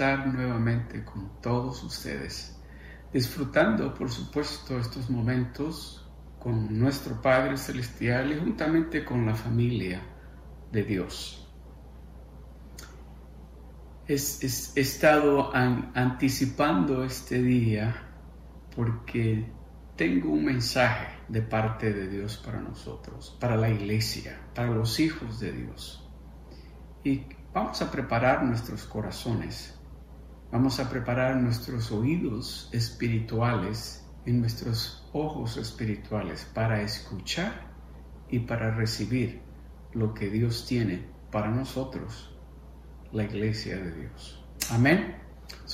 nuevamente con todos ustedes, disfrutando, por supuesto, estos momentos con nuestro Padre Celestial y juntamente con la familia de Dios. he estado anticipando este día porque tengo un mensaje de parte de Dios para nosotros, para la iglesia, para los hijos de Dios. Y vamos a preparar nuestros corazones, vamos a preparar nuestros oídos espirituales y nuestros ojos espirituales para escuchar y para recibir lo que Dios tiene para nosotros, la iglesia de Dios. Amén.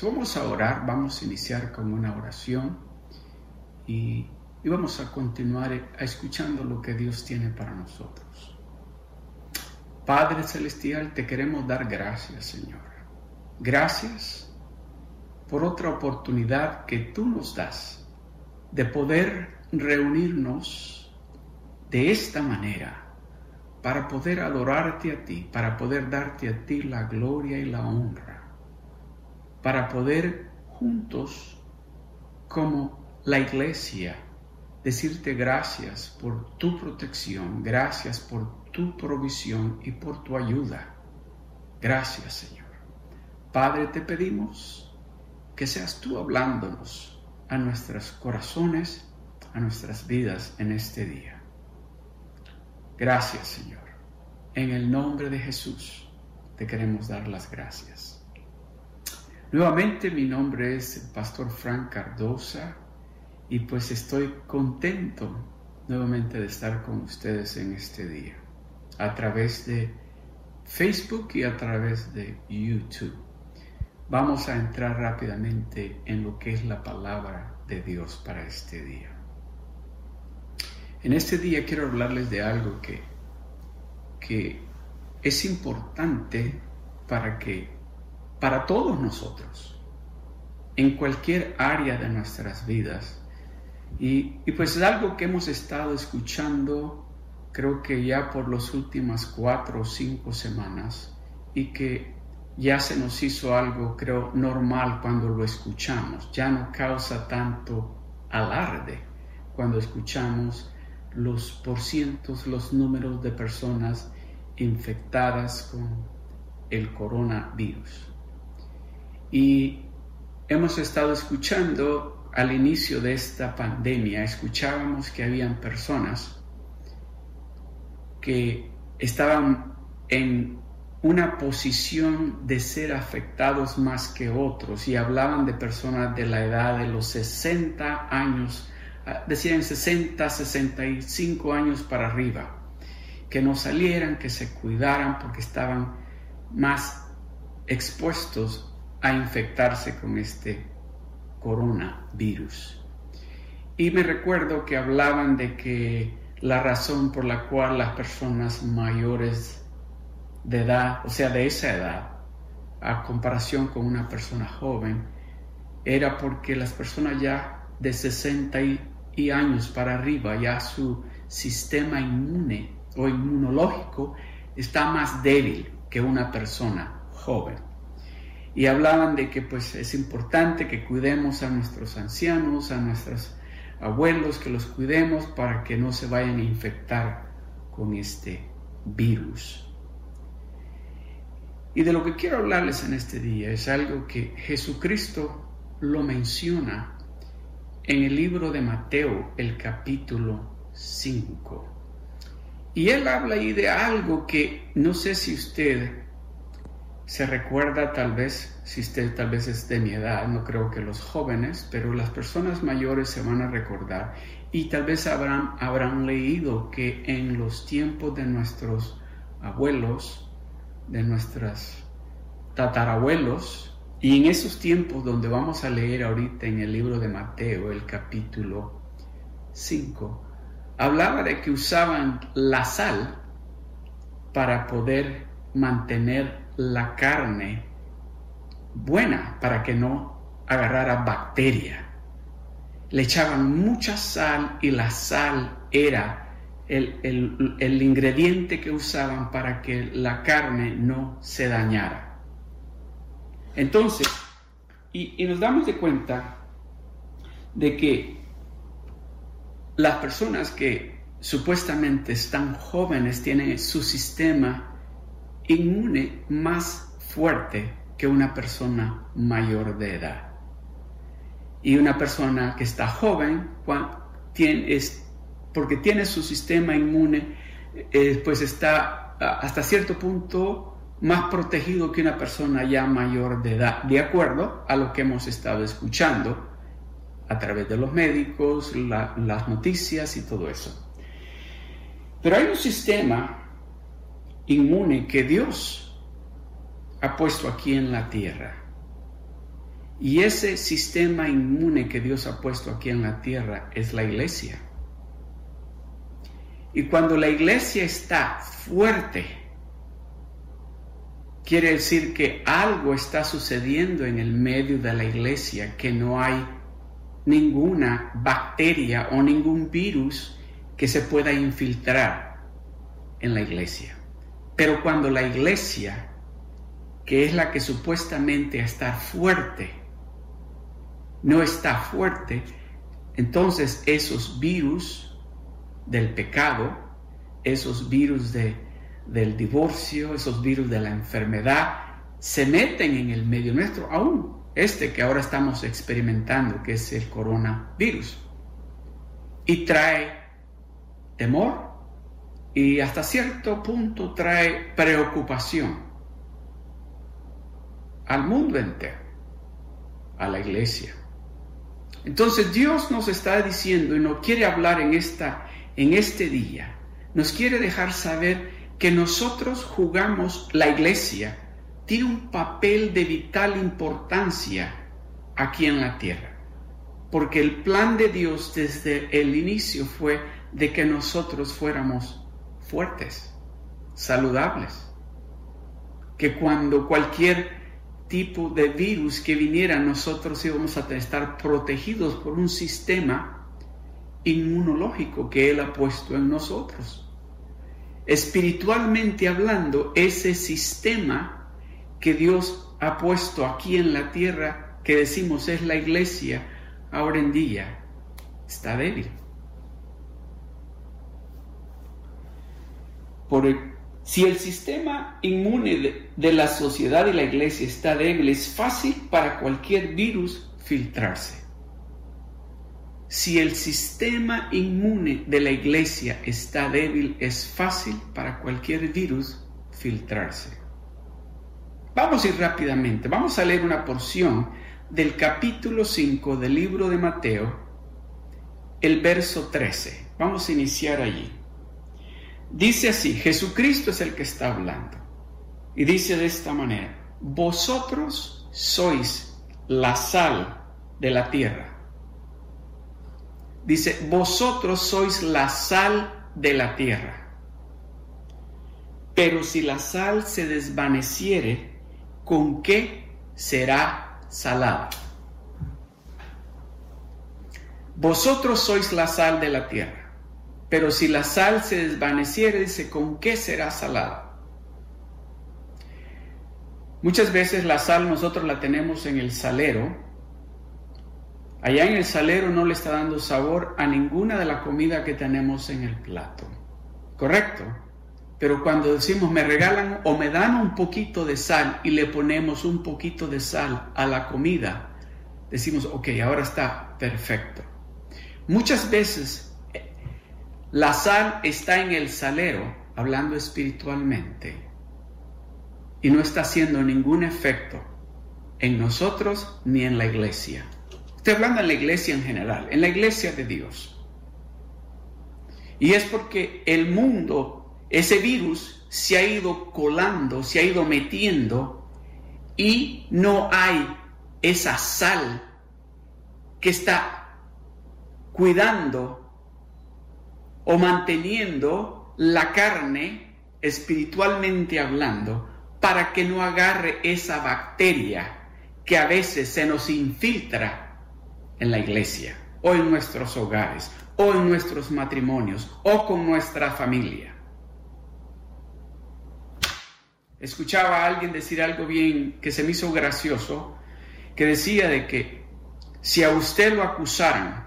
vamos a orar, vamos a iniciar con una oración y y vamos a continuar escuchando lo que Dios tiene para nosotros. Padre Celestial, te queremos dar gracias, Señor. Gracias por otra oportunidad que tú nos das de poder reunirnos de esta manera para poder adorarte a ti, para poder darte a ti la gloria y la honra, para poder juntos como la iglesia decirte gracias por tu protección, gracias por tu provisión y por tu ayuda. Gracias, Señor. Padre, te pedimos que seas tú hablándonos a nuestros corazones, a nuestras vidas en este día. Gracias, Señor. En el nombre de Jesús te queremos dar las gracias. Nuevamente mi nombre es el Pastor Frank Cardosa y pues estoy contento nuevamente de estar con ustedes en este día, a través de Facebook y a través de YouTube. Vamos a entrar rápidamente en lo que es la palabra de Dios para este día. En este día quiero hablarles de algo que, que es importante para que para todos nosotros, en cualquier área de nuestras vidas, y, pues es algo que hemos estado escuchando creo que ya por las últimas cuatro o cinco semanas y que ya se nos hizo algo, creo, normal cuando lo escuchamos. Ya no causa tanto alarde cuando escuchamos los porcientos, los números de personas infectadas con el coronavirus. Y hemos estado escuchando al inicio de esta pandemia escuchábamos que habían personas que estaban en una posición de ser afectados más que otros y hablaban de personas de la edad de los 60 años, ah, decían 60, 65 años para arriba, que no salieran, que se cuidaran porque estaban más expuestos a infectarse con este coronavirus. Y me recuerdo que hablaban de que la razón por la cual las personas mayores de edad, o sea, de esa edad, a comparación con una persona joven, era porque las personas ya de 60 y, años para arriba, ya su sistema inmune o inmunológico está más débil que una persona joven y hablaban de que pues es importante que cuidemos a nuestros ancianos, a nuestros abuelos, que los cuidemos para que no se vayan a infectar con este virus. Y de lo que quiero hablarles en este día es algo que Jesucristo lo menciona en el libro de Mateo, el capítulo 5. Y él habla ahí de algo que no sé si usted se recuerda tal vez, si usted tal vez es de mi edad, no creo que los jóvenes, pero las personas mayores se van a recordar y tal vez habrán, habrán leído que en los tiempos de nuestros abuelos, de nuestros tatarabuelos, y en esos tiempos donde vamos a leer ahorita en el libro de Mateo, el capítulo 5, hablaba de que usaban la sal para poder mantener la carne buena para que no agarrara bacteria. Le echaban mucha sal y la sal era el, el, ingrediente que usaban para que la carne no se dañara. Entonces, y, nos damos de cuenta de que las personas que supuestamente están jóvenes tienen su sistema inmune más fuerte que una persona mayor de edad. Y una persona que está joven, tiene, porque tiene su sistema inmune, eh, pues está hasta cierto punto más protegido que una persona ya mayor de edad, de acuerdo a lo que hemos estado escuchando a través de los médicos, las noticias y todo eso. Pero hay un sistema inmune que Dios ha puesto aquí en la tierra. Y ese sistema inmune que Dios ha puesto aquí en la tierra es la iglesia. Y cuando la iglesia está fuerte, quiere decir que algo está sucediendo en el medio de la iglesia, que no hay ninguna bacteria o ningún virus que se pueda infiltrar en la iglesia. Pero cuando la iglesia, que es la que supuestamente está fuerte, no está fuerte, entonces esos virus del pecado, esos virus de del divorcio, esos virus de la enfermedad, se meten en el medio nuestro, aún este que ahora estamos experimentando, que es el coronavirus. Y trae temor y hasta cierto punto trae preocupación al mundo entero, a la iglesia. Entonces Dios nos está diciendo y nos quiere hablar en, esta, en este día, nos quiere dejar saber que nosotros jugamos, la iglesia, tiene un papel de vital importancia aquí en la tierra. Porque el plan de Dios desde el inicio fue de que nosotros fuéramos fuertes, saludables. Que cuando cualquier tipo de virus que viniera, nosotros íbamos a estar protegidos por un sistema inmunológico que Él ha puesto en nosotros espiritualmente hablando, ese sistema que Dios ha puesto aquí en la tierra, que decimos es la iglesia, ahora en día, está débil. Por si el sistema inmune de, de la sociedad y la iglesia está débil, es fácil para cualquier virus filtrarse. Si el sistema inmune de la iglesia está débil, es fácil para cualquier virus filtrarse. Vamos a ir rápidamente, vamos a leer una porción del capítulo 5 del libro de Mateo, el verso 13. Vamos a iniciar allí. Dice así, Jesucristo es el que está hablando. Y dice de esta manera, vosotros sois la sal de la tierra. Dice, vosotros sois la sal de la tierra. Pero si la sal se desvaneciere, ¿con qué será salada? Vosotros sois la sal de la tierra. Pero si la sal se desvaneciere, dice, ¿con qué será salada? Muchas veces la sal nosotros la tenemos en el salero Allá en el salero no le está dando sabor a ninguna de la comida que tenemos en el plato. ¿Correcto? Pero cuando decimos me regalan o me dan un poquito de sal y le ponemos un poquito de sal a la comida, decimos, ok, ahora está perfecto. Muchas veces eh, la sal está en el salero, hablando espiritualmente, y no está haciendo ningún efecto en nosotros ni en la iglesia. Estoy hablando en la iglesia en general, en la iglesia de Dios. Y es porque el mundo, ese virus, se ha ido colando, se ha ido metiendo y no hay esa sal que está cuidando o manteniendo la carne espiritualmente hablando para que no agarre esa bacteria que a veces se nos infiltra en la iglesia, o en nuestros hogares, o en nuestros matrimonios, o con nuestra familia. Escuchaba a alguien decir algo bien que se me hizo gracioso, que decía de que si a usted lo acusaran,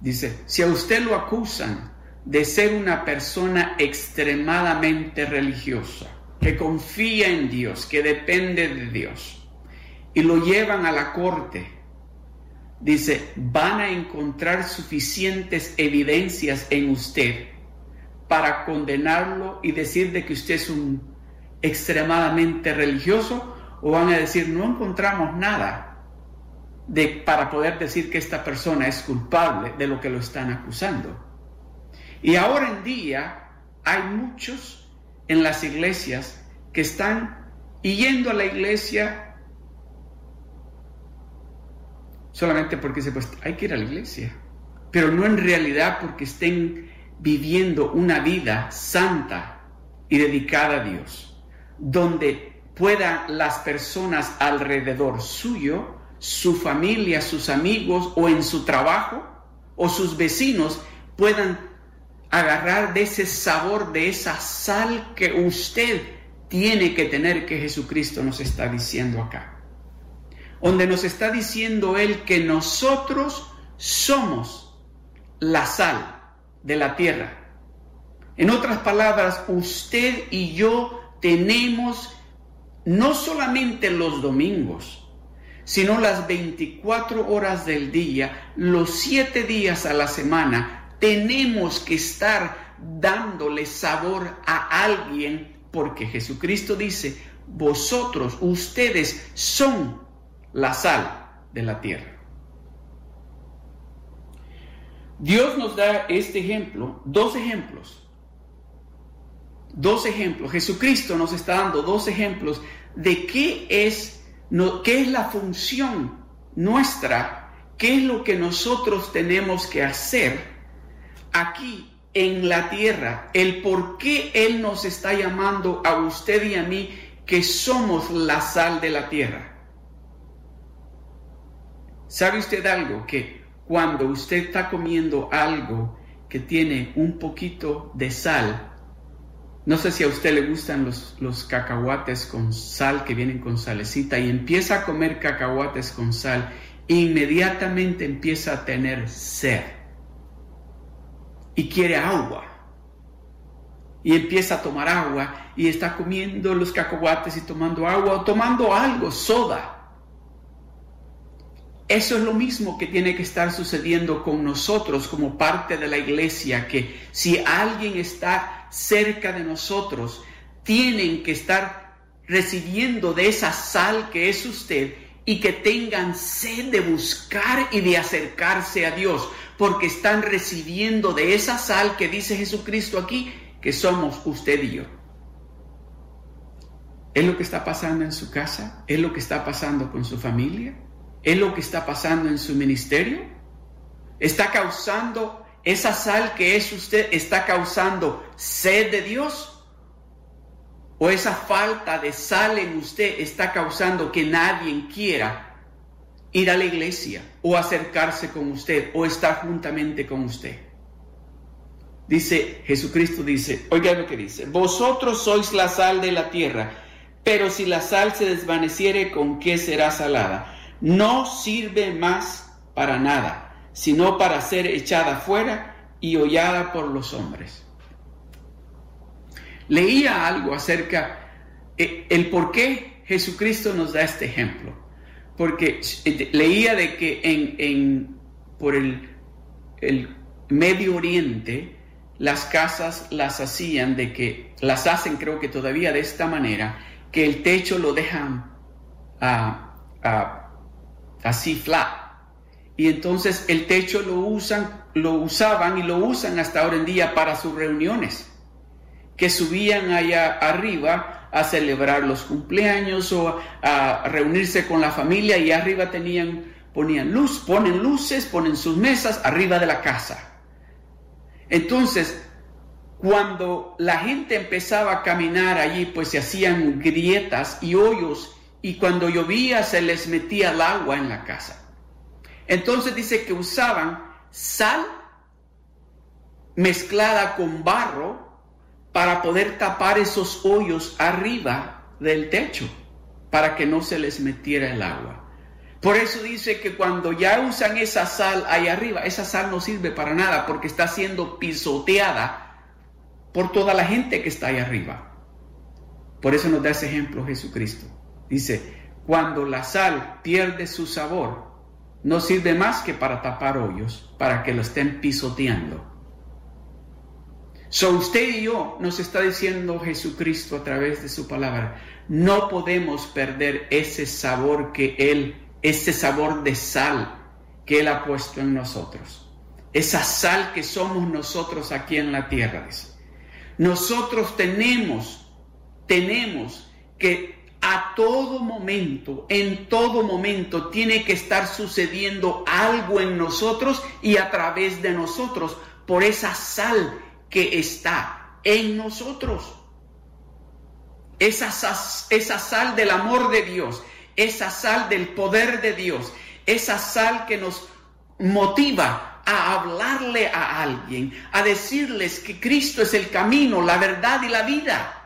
dice, si a usted lo acusan de ser una persona extremadamente religiosa, que confía en Dios, que depende de Dios, y lo llevan a la corte, dice, van a encontrar suficientes evidencias en usted para condenarlo y decir de que usted es un extremadamente religioso o van a decir no encontramos nada de, para poder decir que esta persona es culpable de lo que lo están acusando. Y ahora en día hay muchos en las iglesias que están yendo a la iglesia solamente porque se pues hay que ir a la iglesia, pero no en realidad porque estén viviendo una vida santa y dedicada a Dios, donde puedan las personas alrededor suyo, su familia, sus amigos o en su trabajo o sus vecinos puedan agarrar de ese sabor, de esa sal que usted tiene que tener que Jesucristo nos está diciendo acá. Donde nos está diciendo Él que nosotros somos la sal de la tierra. En otras palabras, usted y yo tenemos no solamente los domingos, sino las 24 horas del día, los 7 días a la semana, tenemos que estar dándole sabor a alguien porque Jesucristo dice, vosotros, ustedes son la sal de la tierra. Dios nos da este ejemplo, dos ejemplos. Dos ejemplos. Jesucristo nos está dando dos ejemplos de qué es, qué es la función nuestra, qué es lo que nosotros tenemos que hacer aquí en la tierra, el por qué Él nos está llamando a usted y a mí que somos la sal de la tierra. ¿Sabe usted algo? Que cuando usted está comiendo algo que tiene un poquito de sal, no sé si a usted le gustan los, los cacahuates con sal que vienen con salecita y empieza a comer cacahuates con sal, inmediatamente empieza a tener sed y quiere agua. Y empieza a tomar agua y está comiendo los cacahuates y tomando agua o tomando algo, soda. Eso es lo mismo que tiene que estar sucediendo con nosotros como parte de la iglesia, que si alguien está cerca de nosotros, tienen que estar recibiendo de esa sal que es usted y que tengan sed de buscar y de acercarse a Dios, porque están recibiendo de esa sal que dice Jesucristo aquí, que somos usted y yo. ¿Es lo que está pasando en su casa? ¿Es lo que está pasando con su familia? ¿Es lo que está pasando en su ministerio? ¿Está causando esa sal que es usted, está causando sed de Dios? ¿O esa falta de sal en usted está causando que nadie quiera ir a la iglesia o acercarse con usted o estar juntamente con usted? Dice, Jesucristo dice, oiga lo que dice, vosotros sois la sal de la tierra, pero si la sal se desvaneciere, ¿con qué será salada? No sirve más para nada, sino para ser echada fuera y hollada por los hombres. Leía algo acerca eh, el por qué Jesucristo nos da este ejemplo. Porque eh, leía de que en, por el, el Medio Oriente las casas las hacían de que las hacen creo que todavía de esta manera que el techo lo dejan a así flat. Y entonces el techo lo usan, lo usaban y lo usan hasta ahora en día para sus reuniones, que subían allá arriba a celebrar los cumpleaños o a reunirse con la familia y arriba tenían ponían luz, ponen luces, ponen sus mesas arriba de la casa. Entonces, cuando la gente empezaba a caminar allí, pues se hacían grietas y hoyos y cuando llovía se les metía el agua en la casa. Entonces dice que usaban sal mezclada con barro para poder tapar esos hoyos arriba del techo, para que no se les metiera el agua. Por eso dice que cuando ya usan esa sal ahí arriba, esa sal no sirve para nada porque está siendo pisoteada por toda la gente que está ahí arriba. Por eso nos da ese ejemplo Jesucristo. Dice, cuando la sal pierde su sabor, no sirve más que para tapar hoyos, para que lo estén pisoteando. So usted y yo nos está diciendo Jesucristo a través de su palabra, no podemos perder ese sabor que Él, ese sabor de sal que Él ha puesto en nosotros. Esa sal que somos nosotros aquí en la tierra. Nosotros tenemos, tenemos que a todo momento, en todo momento, tiene que estar sucediendo algo en nosotros y a través de nosotros por esa sal que está en nosotros. Esa, esa sal del amor de Dios, esa sal del poder de Dios, esa sal que nos motiva a hablarle a alguien, a decirles que Cristo es el camino, la verdad y la vida.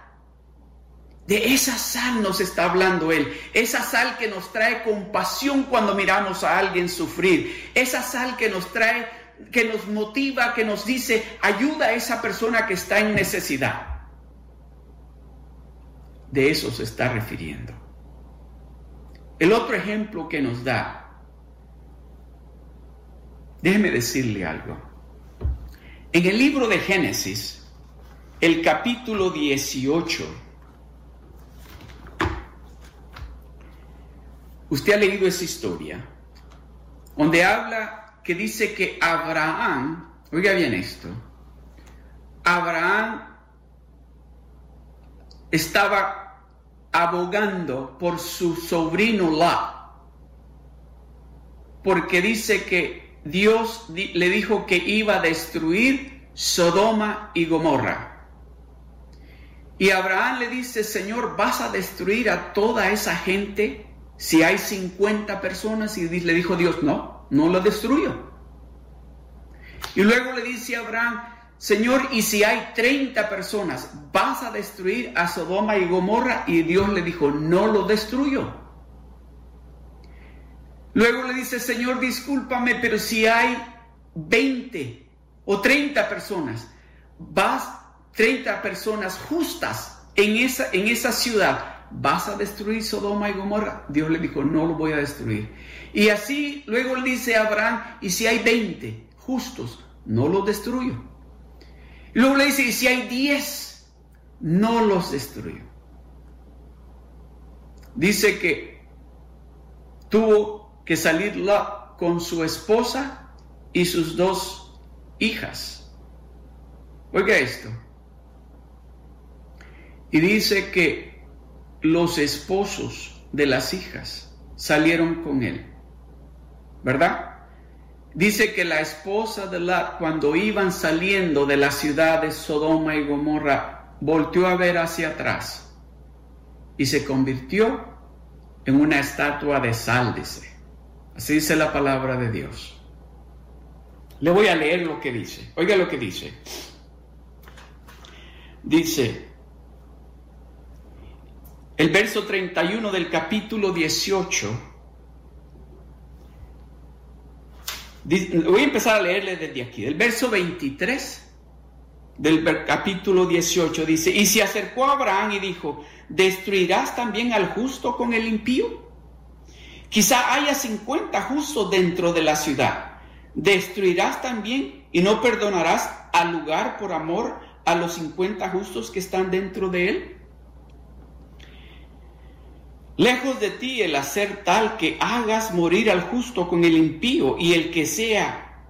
De esa sal nos está hablando Él. Esa sal que nos trae compasión cuando miramos a alguien sufrir. Esa sal que nos trae, que nos motiva, que nos dice, ayuda a esa persona que está en necesidad. De eso se está refiriendo. El otro ejemplo que nos da, déjeme decirle algo. En el libro de Génesis, el capítulo 18, Usted ha leído esa historia, donde habla que dice que Abraham, oiga bien esto, Abraham estaba abogando por su sobrino Lot, porque dice que Dios le dijo que iba a destruir Sodoma y Gomorra. Y Abraham le dice, Señor, ¿vas a destruir a toda esa gente? Si hay 50 personas y le dijo Dios, no, no lo destruyo. Y luego le dice a Abraham, Señor, y si hay 30 personas, ¿vas a destruir a Sodoma y Gomorra? Y Dios le dijo, no lo destruyo. Luego le dice, Señor, discúlpame, pero si hay 20 o 30 personas, vas 30 personas justas en esa, en esa ciudad, ¿vas a destruir Sodoma y Gomorra? Dios le dijo, no lo voy a destruir. Y así luego le dice a Abraham, y si hay 20 justos, no los destruyo. Y luego le dice, y si hay 10, no los destruyo. Dice que tuvo que salir con su esposa y sus dos hijas. Oiga esto. Y dice que los esposos de las hijas salieron con él. ¿Verdad? Dice que la esposa de Lot, cuando iban saliendo de la ciudad de Sodoma y Gomorra, volteó a ver hacia atrás y se convirtió en una estatua de sal, dice. Así dice la palabra de Dios. Le voy a leer lo que dice. Oiga lo que dice. Dice, el verso 31 del capítulo 18. Voy a empezar a leerle desde aquí. El verso 23 del capítulo 18 dice, y se acercó a Abraham y dijo, ¿destruirás también al justo con el impío? Quizá haya 50 justos dentro de la ciudad. ¿Destruirás también y no perdonarás al lugar por amor a los 50 justos que están dentro de él? Lejos de ti el hacer tal que hagas morir al justo con el impío y el que sea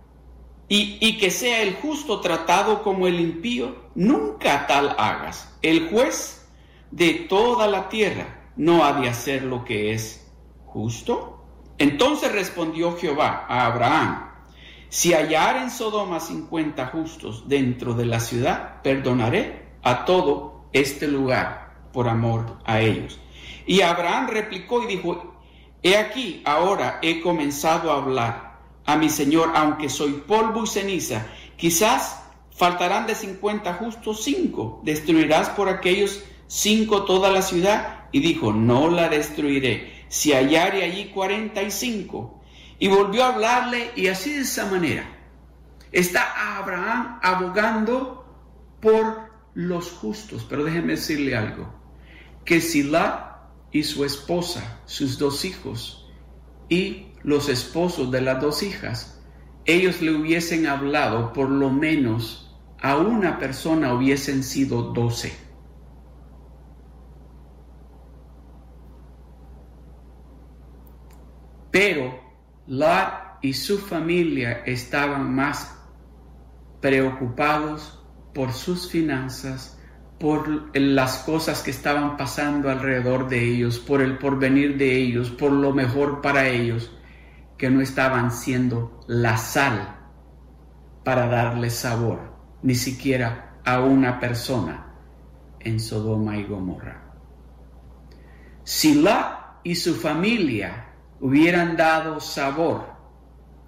y, que sea el justo tratado como el impío, nunca tal hagas. El juez de toda la tierra no ha de hacer lo que es justo. Entonces respondió Jehová a Abraham, si hallar en Sodoma cincuenta justos dentro de la ciudad, perdonaré a todo este lugar por amor a ellos. Y Abraham replicó y dijo, he aquí, ahora he comenzado a hablar a mi Señor, aunque soy polvo y ceniza, quizás Faltarán de cincuenta justos cinco. ¿Destruirás por aquellos cinco toda la ciudad? Y dijo, no la destruiré, si hallare allí cuarenta y cinco. Y volvió a hablarle y así de esa manera. Está Abraham abogando por los justos. Pero déjeme decirle algo, que si la y su esposa, sus dos hijos y los esposos de las dos hijas, ellos le hubiesen hablado, por lo menos a una persona hubiesen sido doce. Pero Lot y su familia estaban más preocupados por sus finanzas, por las cosas que estaban pasando alrededor de ellos, por el porvenir de ellos, por lo mejor para ellos, que no estaban siendo la sal para darle sabor, ni siquiera a una persona en Sodoma y Gomorra. Si Lot y su familia hubieran dado sabor,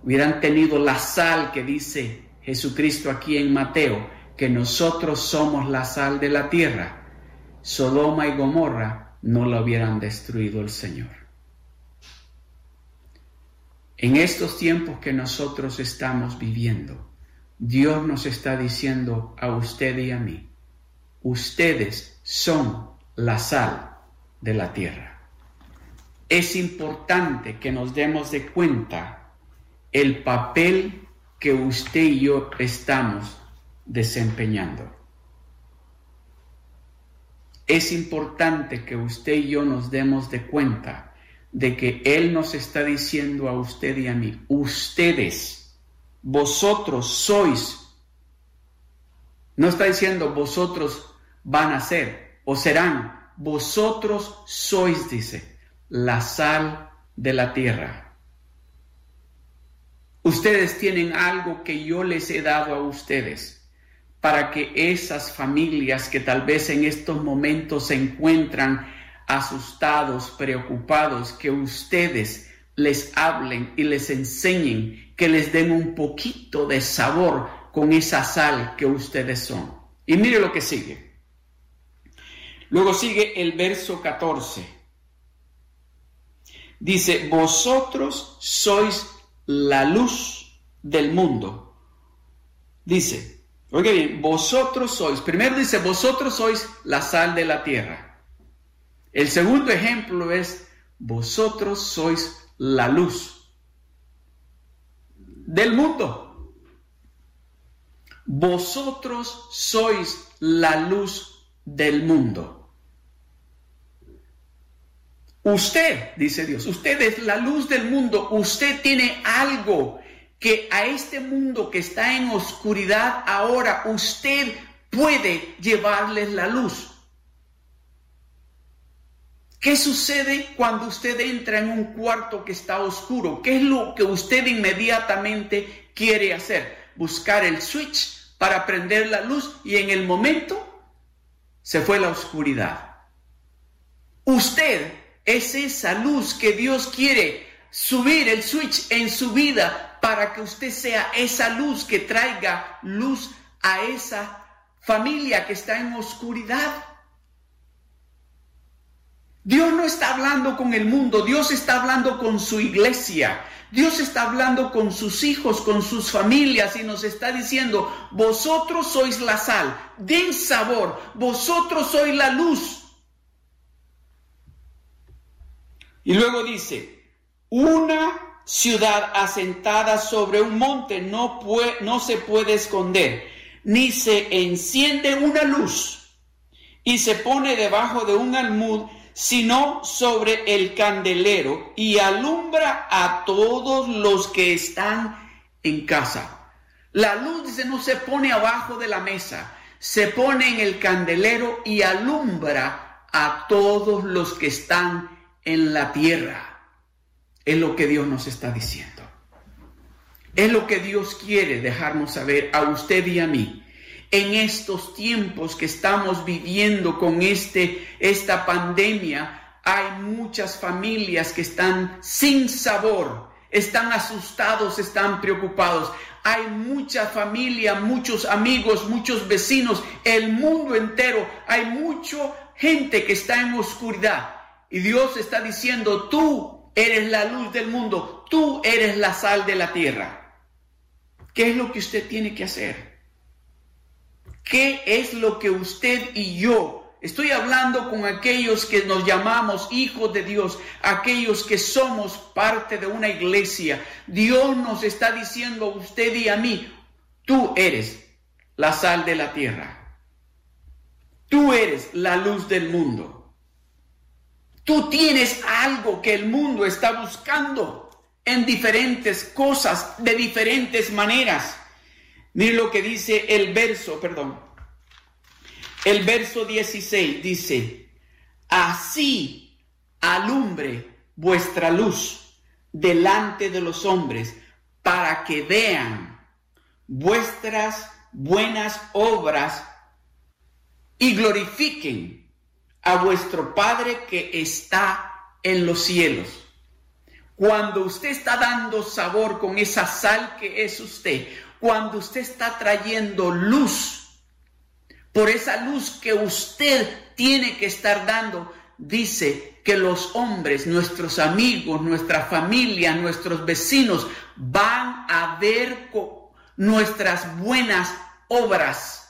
hubieran tenido la sal que dice Jesucristo aquí en Mateo, que nosotros somos la sal de la tierra, Sodoma y Gomorra no la hubieran destruido el Señor. En estos tiempos que nosotros estamos viviendo, Dios nos está diciendo a usted y a mí, ustedes son la sal de la tierra es importante que nos demos de cuenta el papel que usted y yo estamos desempeñando. Es importante que usted y yo nos demos de cuenta de que Él nos está diciendo a usted y a mí, ustedes, vosotros sois, no está diciendo vosotros van a ser o serán, vosotros sois, dice la sal de la tierra. Ustedes tienen algo que yo les he dado a ustedes para que esas familias que tal vez en estos momentos se encuentran asustados, preocupados, que ustedes les hablen y les enseñen, que les den un poquito de sabor con esa sal que ustedes son. Y mire lo que sigue. Luego sigue el verso 14. Dice, vosotros sois la luz del mundo. Dice, oiga vosotros sois, primero dice, vosotros sois la sal de la tierra. El segundo ejemplo es, vosotros sois la luz del mundo. Vosotros sois la luz del mundo. Usted, dice Dios, usted es la luz del mundo, usted tiene algo que a este mundo que está en oscuridad ahora, usted puede llevarles la luz. ¿Qué sucede cuando usted entra en un cuarto que está oscuro? ¿Qué es lo que usted inmediatamente quiere hacer? Buscar el switch para prender la luz y en el momento se fue la oscuridad. Usted es esa luz que Dios quiere subir el switch en su vida para que usted sea esa luz que traiga luz a esa familia que está en oscuridad. Dios no está hablando con el mundo, Dios está hablando con su iglesia. Dios está hablando con sus hijos, con sus familias y nos está diciendo, vosotros sois la sal, den sabor, vosotros sois la luz. Y luego dice, una ciudad asentada sobre un monte no, puede, no se puede esconder, ni se enciende una luz y se pone debajo de un almud, sino sobre el candelero y alumbra a todos los que están en casa. La luz dice no se pone abajo de la mesa, se pone en el candelero y alumbra a todos los que están en la tierra. Es lo que Dios nos está diciendo. Es lo que Dios quiere dejarnos saber a usted y a mí. En estos tiempos que estamos viviendo con este, esta pandemia, hay muchas familias que están sin sabor, están asustados, están preocupados. Hay mucha familia, muchos amigos, muchos vecinos, el mundo entero. Hay mucha gente que está en oscuridad. Y Dios está diciendo, tú eres la luz del mundo, tú eres la sal de la tierra. ¿Qué es lo que usted tiene que hacer? ¿Qué es lo que usted y yo Estoy hablando con aquellos que nos llamamos hijos de Dios, aquellos que somos parte de una iglesia. Dios nos está diciendo a usted y a mí, tú eres la sal de la tierra. Tú eres la luz del mundo. Tú tienes algo que el mundo está buscando en diferentes cosas, de diferentes maneras. Mire lo que dice el verso, perdón, el verso 16 dice, así alumbre vuestra luz delante de los hombres para que vean vuestras buenas obras y glorifiquen a vuestro Padre que está en los cielos. Cuando usted está dando sabor con esa sal que es usted, cuando usted está trayendo luz por esa luz que usted tiene que estar dando, dice que los hombres, nuestros amigos, nuestra familia, nuestros vecinos, van a ver nuestras buenas obras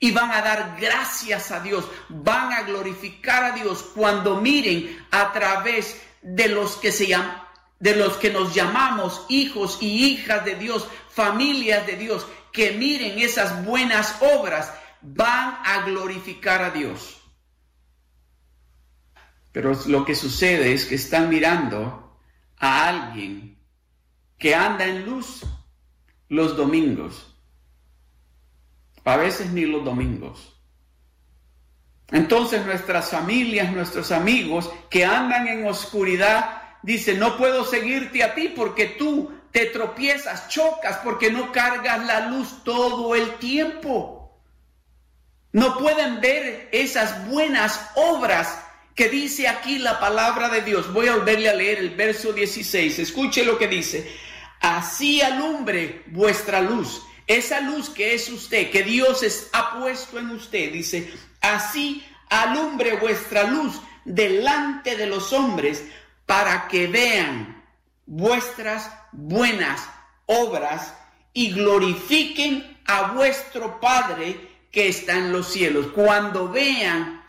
y van a dar gracias a Dios, van a glorificar a Dios cuando miren a través de los que se de los que nos llamamos hijos y hijas de Dios, familias de Dios, que miren esas buenas obras van a glorificar a Dios. Pero lo que sucede es que están mirando a alguien que anda en luz los domingos. A veces ni los domingos. Entonces nuestras familias, nuestros amigos que andan en oscuridad, dicen, no puedo seguirte a ti porque tú te tropiezas, chocas, porque no cargas la luz todo el tiempo. No pueden ver esas buenas obras que dice aquí la palabra de Dios. Voy a volverle a leer el verso 16. Escuche lo que dice. Así alumbre vuestra luz. Esa luz que es usted, que Dios ha puesto en usted. Dice, así alumbre vuestra luz delante de los hombres para que vean vuestras buenas obras y glorifiquen a vuestro Padre que está en los cielos. Cuando vean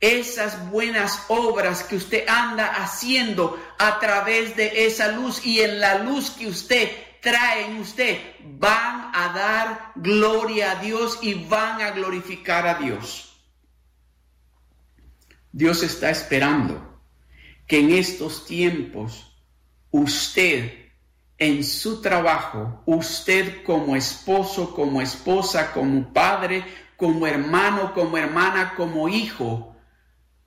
esas buenas obras que usted anda haciendo a través de esa luz y en la luz que usted trae usted, van a dar gloria a Dios y van a glorificar a Dios. Dios está esperando que en estos tiempos usted en su trabajo, usted como esposo, como esposa, como padre, como hermano, como hermana, como hijo,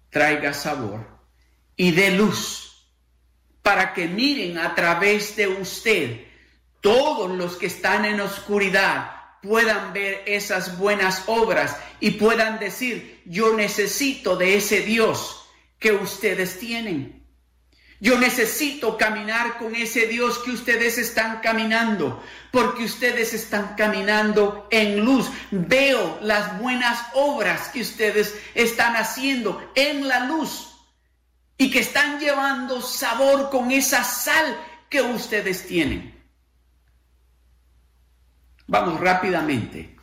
traiga sabor y dé luz para que miren a través de usted todos los que están en oscuridad puedan ver esas buenas obras y puedan decir, yo necesito de ese Dios que ustedes tienen. Yo necesito caminar con ese Dios que ustedes están caminando, porque ustedes están caminando en luz. Veo las buenas obras que ustedes están haciendo en la luz y que están llevando sabor con esa sal que ustedes tienen. Vamos rápidamente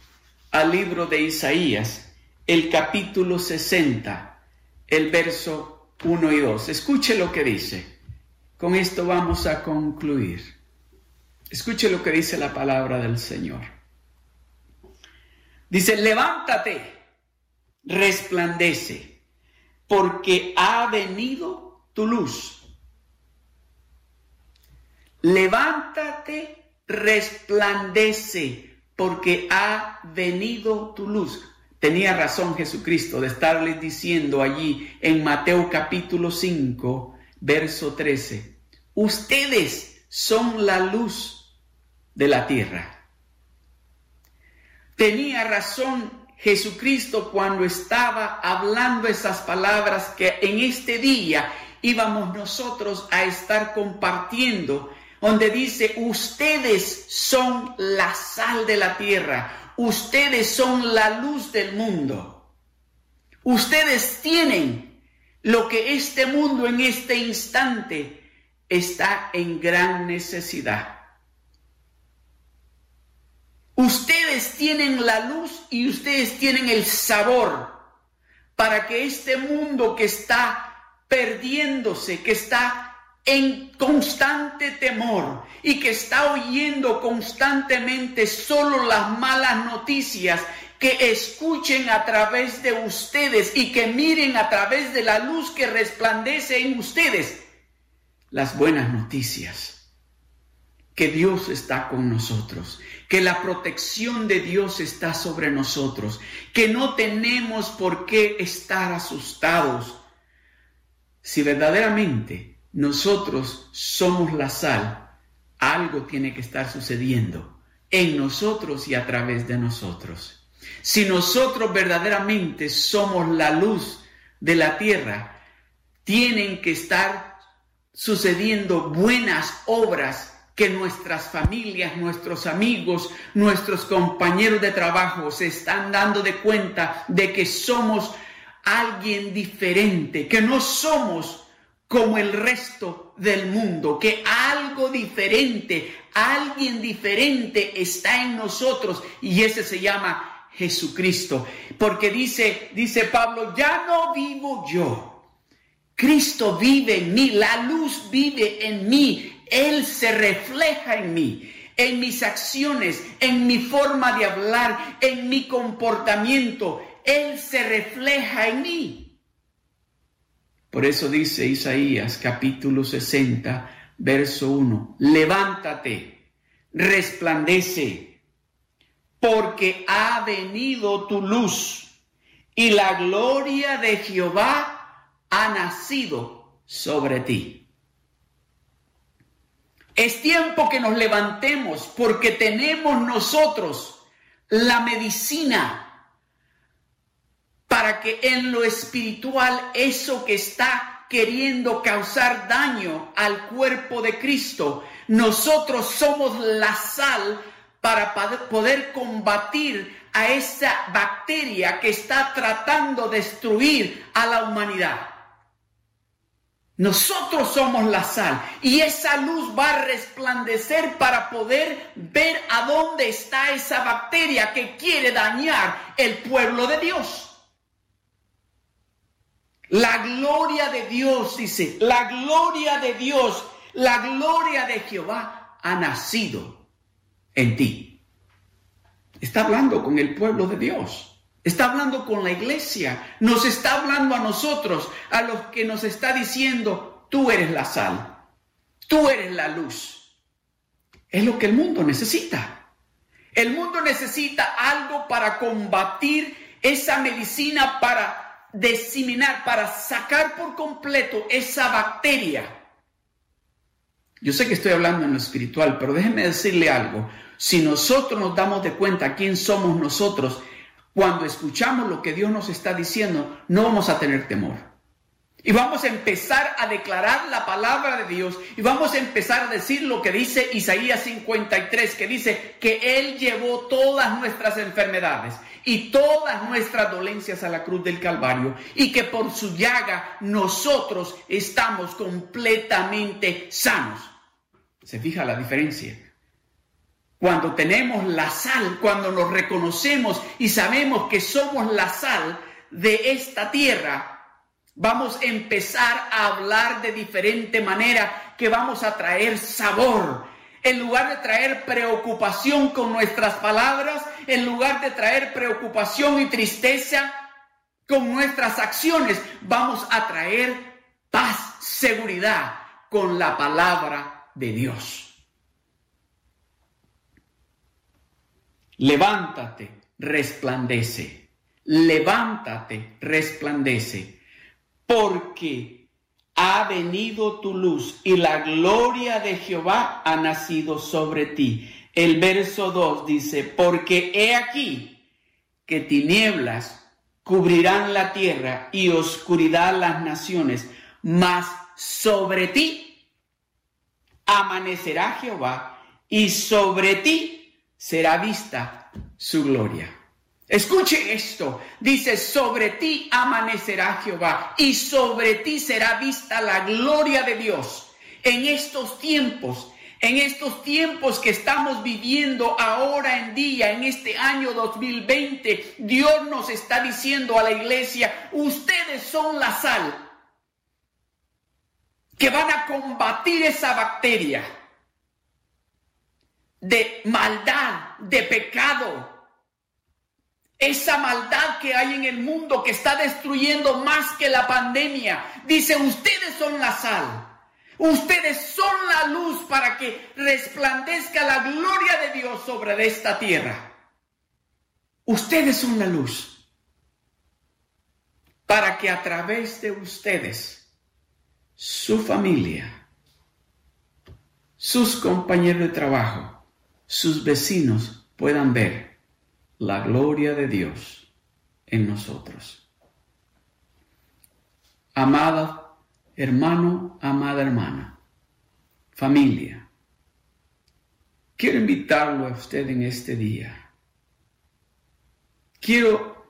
al libro de Isaías, el capítulo 60, el verso 1 y 2. Escuche lo que dice. Con esto vamos a concluir. Escuche lo que dice la palabra del Señor. Dice, levántate, resplandece, porque ha venido tu luz. Levántate, resplandece, porque ha venido tu luz. Tenía razón Jesucristo de estarles diciendo allí en Mateo capítulo 5, verso 13, ustedes son la luz de la tierra. Tenía razón Jesucristo cuando estaba hablando esas palabras que en este día íbamos nosotros a estar compartiendo donde dice, ustedes son la sal de la tierra, ustedes son la luz del mundo, ustedes tienen lo que este mundo en este instante está en gran necesidad. Ustedes tienen la luz y ustedes tienen el sabor para que este mundo que está perdiéndose, que está en constante temor y que está oyendo constantemente solo las malas noticias, que escuchen a través de ustedes y que miren a través de la luz que resplandece en ustedes las buenas noticias. Que Dios está con nosotros, que la protección de Dios está sobre nosotros, que no tenemos por qué estar asustados. Si verdaderamente nosotros somos la sal, algo tiene que estar sucediendo en nosotros y a través de nosotros. Si nosotros verdaderamente somos la luz de la tierra, tienen que estar sucediendo buenas obras que nuestras familias, nuestros amigos, nuestros compañeros de trabajo se están dando de cuenta de que somos alguien diferente, que no somos como el resto del mundo, que algo diferente, alguien diferente está en nosotros y ese se llama Jesucristo. Porque dice, dice Pablo, ya no vivo yo. Cristo vive en mí, la luz vive en mí, Él se refleja en mí, en mis acciones, en mi forma de hablar, en mi comportamiento, Él se refleja en mí. Por eso dice Isaías capítulo 60, verso 1, levántate, resplandece, porque ha venido tu luz y la gloria de Jehová ha nacido sobre ti. Es tiempo que nos levantemos porque tenemos nosotros la medicina para que en lo espiritual eso que está queriendo causar daño al cuerpo de Cristo, nosotros somos la sal para poder combatir a esa bacteria que está tratando de destruir a la humanidad. Nosotros somos la sal y esa luz va a resplandecer para poder ver a dónde está esa bacteria que quiere dañar el pueblo de Dios. La gloria de Dios, dice, la gloria de Dios, la gloria de Jehová ha nacido en ti. Está hablando con el pueblo de Dios. Está hablando con la iglesia. Nos está hablando a nosotros, a los que nos está diciendo, tú eres la sal. Tú eres la luz. Es lo que el mundo necesita. El mundo necesita algo para combatir esa medicina para para sacar por completo esa bacteria. Yo sé que estoy hablando en lo espiritual, pero déjenme decirle algo. Si nosotros nos damos de cuenta quién somos nosotros, cuando escuchamos lo que Dios nos está diciendo, no vamos a tener temor. Y vamos a empezar a declarar la palabra de Dios y vamos a empezar a decir lo que dice Isaías 53, que dice que Él llevó todas nuestras enfermedades y todas nuestras dolencias a la cruz del Calvario y que por su llaga nosotros estamos completamente sanos. ¿Se fija la diferencia? Cuando tenemos la sal, cuando nos reconocemos y sabemos que somos la sal de esta tierra, Vamos a empezar a hablar de diferente manera que vamos a traer sabor. En lugar de traer preocupación con nuestras palabras, en lugar de traer preocupación y tristeza con nuestras acciones, vamos a traer paz, seguridad con la palabra de Dios. Levántate, resplandece. Levántate, resplandece porque ha venido tu luz y la gloria de Jehová ha nacido sobre ti. El verso 2 dice, porque he aquí que tinieblas cubrirán la tierra y oscuridad las naciones, mas sobre ti amanecerá Jehová y sobre ti será vista su gloria. Escuche esto, dice, sobre ti amanecerá Jehová y sobre ti será vista la gloria de Dios. En estos tiempos, en estos tiempos que estamos viviendo ahora en día, en este año 2020, Dios nos está diciendo a la iglesia, ustedes son la sal que van a combatir esa bacteria de maldad, de pecado, esa maldad que hay en el mundo que está destruyendo más que la pandemia. Dice, ustedes son la sal. Ustedes son la luz para que resplandezca la gloria de Dios sobre esta tierra. Ustedes son la luz. Para que a través de ustedes, su familia, sus compañeros de trabajo, sus vecinos puedan ver la gloria de Dios en nosotros. Amada hermano, amada hermana, familia, quiero invitarlo a usted en este día. Quiero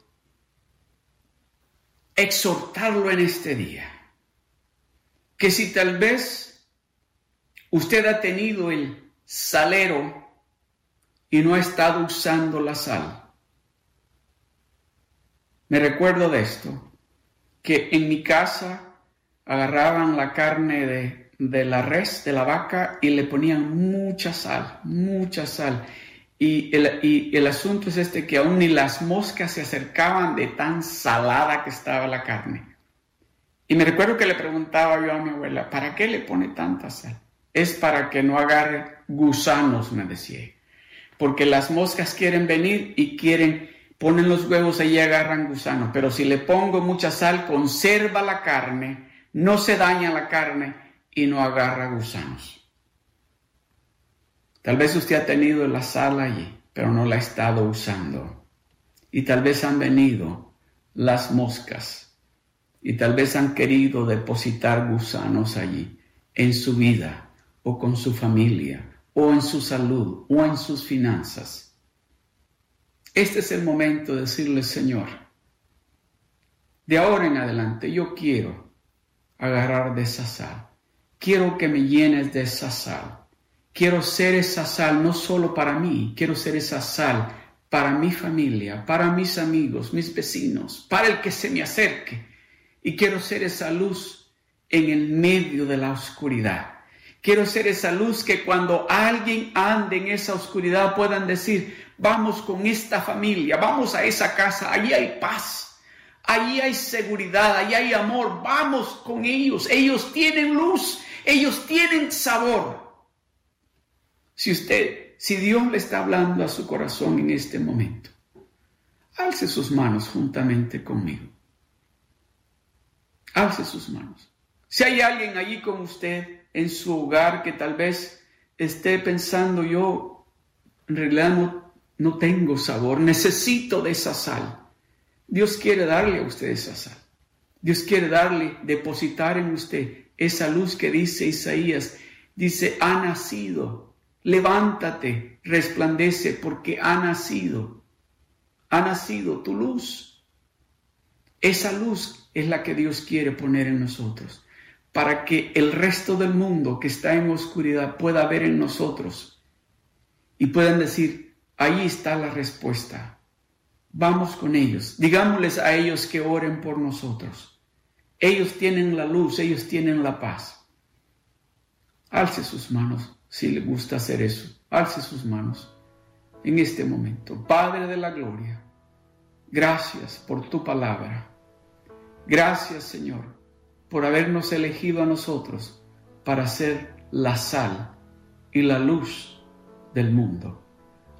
exhortarlo en este día. Que si tal vez usted ha tenido el salero y no ha estado usando la sal, me recuerdo de esto, que en mi casa agarraban la carne de, la res, de la vaca, y le ponían mucha sal, mucha sal. Y el, y el asunto es este, que aún ni las moscas se acercaban de tan salada que estaba la carne. Y me recuerdo que le preguntaba yo a mi abuela, ¿para qué le pone tanta sal? Es para que no agarre gusanos, me decía. Porque las moscas quieren venir y quieren ponen los huevos y agarran gusanos, pero si le pongo mucha sal, conserva la carne, no se daña la carne y no agarra gusanos. Tal vez usted ha tenido la sal allí, pero no la ha estado usando. Y tal vez han venido las moscas y tal vez han querido depositar gusanos allí, en su vida o con su familia o en su salud o en sus finanzas. Este es el momento de decirle, Señor, de ahora en adelante yo quiero agarrar de esa sal. Quiero que me llenes de esa sal. Quiero ser esa sal no solo para mí, quiero ser esa sal para mi familia, para mis amigos, mis vecinos, para el que se me acerque. Y quiero ser esa luz en el medio de la oscuridad. Quiero ser esa luz que cuando alguien ande en esa oscuridad puedan decir, vamos con esta familia, vamos a esa casa, allí hay paz, allí hay seguridad, allí hay amor, vamos con ellos, ellos tienen luz, ellos tienen sabor. Si usted, si Dios le está hablando a su corazón en este momento, alce sus manos juntamente conmigo. Alce sus manos. Si hay alguien allí con usted en su hogar que tal vez esté pensando yo, en realidad no no tengo sabor, necesito de esa sal. Dios quiere darle a usted esa sal. Dios quiere darle, depositar en usted esa luz que dice Isaías. Dice, ha nacido, levántate, resplandece porque ha nacido. Ha nacido tu luz. Esa luz es la que Dios quiere poner en nosotros, para que el resto del mundo que está en oscuridad pueda ver en nosotros y puedan decir, Ahí está la respuesta. Vamos con ellos. Digámosles a ellos que oren por nosotros. Ellos tienen la luz, ellos tienen la paz. Alce sus manos si le gusta hacer eso. Alce sus manos en este momento. Padre de la Gloria, gracias por tu palabra. Gracias Señor por habernos elegido a nosotros para ser la sal y la luz del mundo.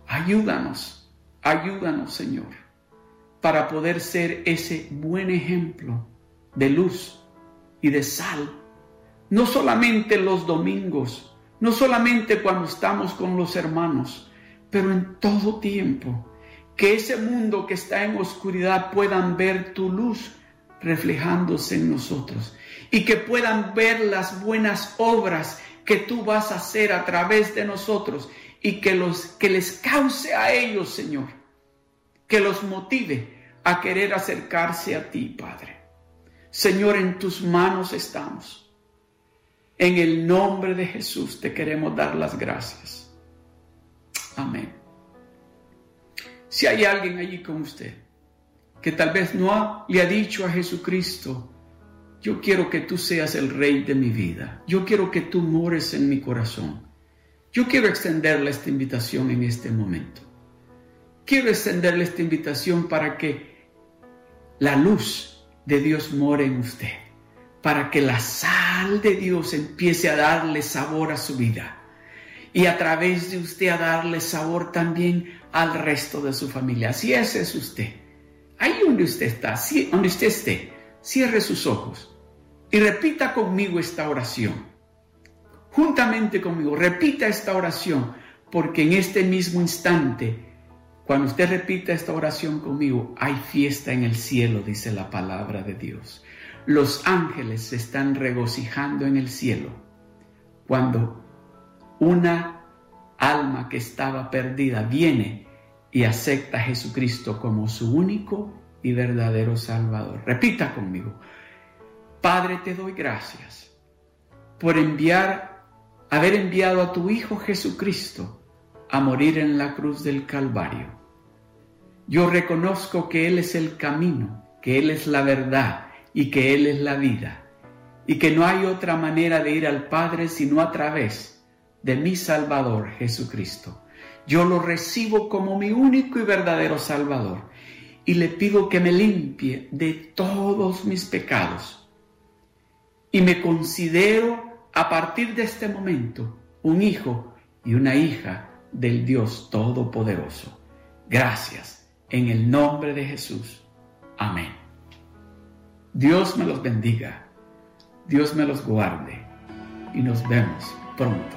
Ayúdanos, ayúdanos Señor, para poder ser ese buen ejemplo de luz y de sal, no solamente los domingos, no solamente cuando estamos con los hermanos, pero en todo tiempo, que ese mundo que está en oscuridad puedan ver tu luz reflejándose en nosotros y que puedan ver las buenas obras que tú vas a hacer a través de nosotros y que, los, que les cause a ellos, Señor, que los motive a querer acercarse a ti, Padre. Señor, en tus manos estamos. En el nombre de Jesús te queremos dar las gracias. Amén. Si hay alguien allí con usted que tal vez no le ha dicho a Jesucristo, yo quiero que tú seas el rey de mi vida, yo quiero que tú mores en mi corazón, yo quiero extenderle esta invitación en este momento. Quiero extenderle esta invitación para que la luz de Dios more en usted, para que la sal de Dios empiece a darle sabor a su vida y a través de usted a darle sabor también al resto de su familia. Si ese es usted, ahí donde usted está, donde usted esté, cierre sus ojos y repita conmigo esta oración. Juntamente conmigo, repita esta oración, porque en este mismo instante, cuando usted repita esta oración conmigo, hay fiesta en el cielo, dice la palabra de Dios. Los ángeles se están regocijando en el cielo cuando una alma que estaba perdida viene y acepta a Jesucristo como su único y verdadero Salvador. Repita conmigo, Padre, te doy gracias por enviar, haber enviado a tu Hijo Jesucristo a morir en la cruz del Calvario. Yo reconozco que Él es el camino, que Él es la verdad y que Él es la vida, y que no hay otra manera de ir al Padre sino a través de mi Salvador Jesucristo. Yo lo recibo como mi único y verdadero Salvador y le pido que me limpie de todos mis pecados. Y me considero a partir de este momento un hijo y una hija del Dios Todopoderoso. Gracias en el nombre de Jesús. Amén. Dios me los bendiga, Dios me los guarde y nos vemos pronto.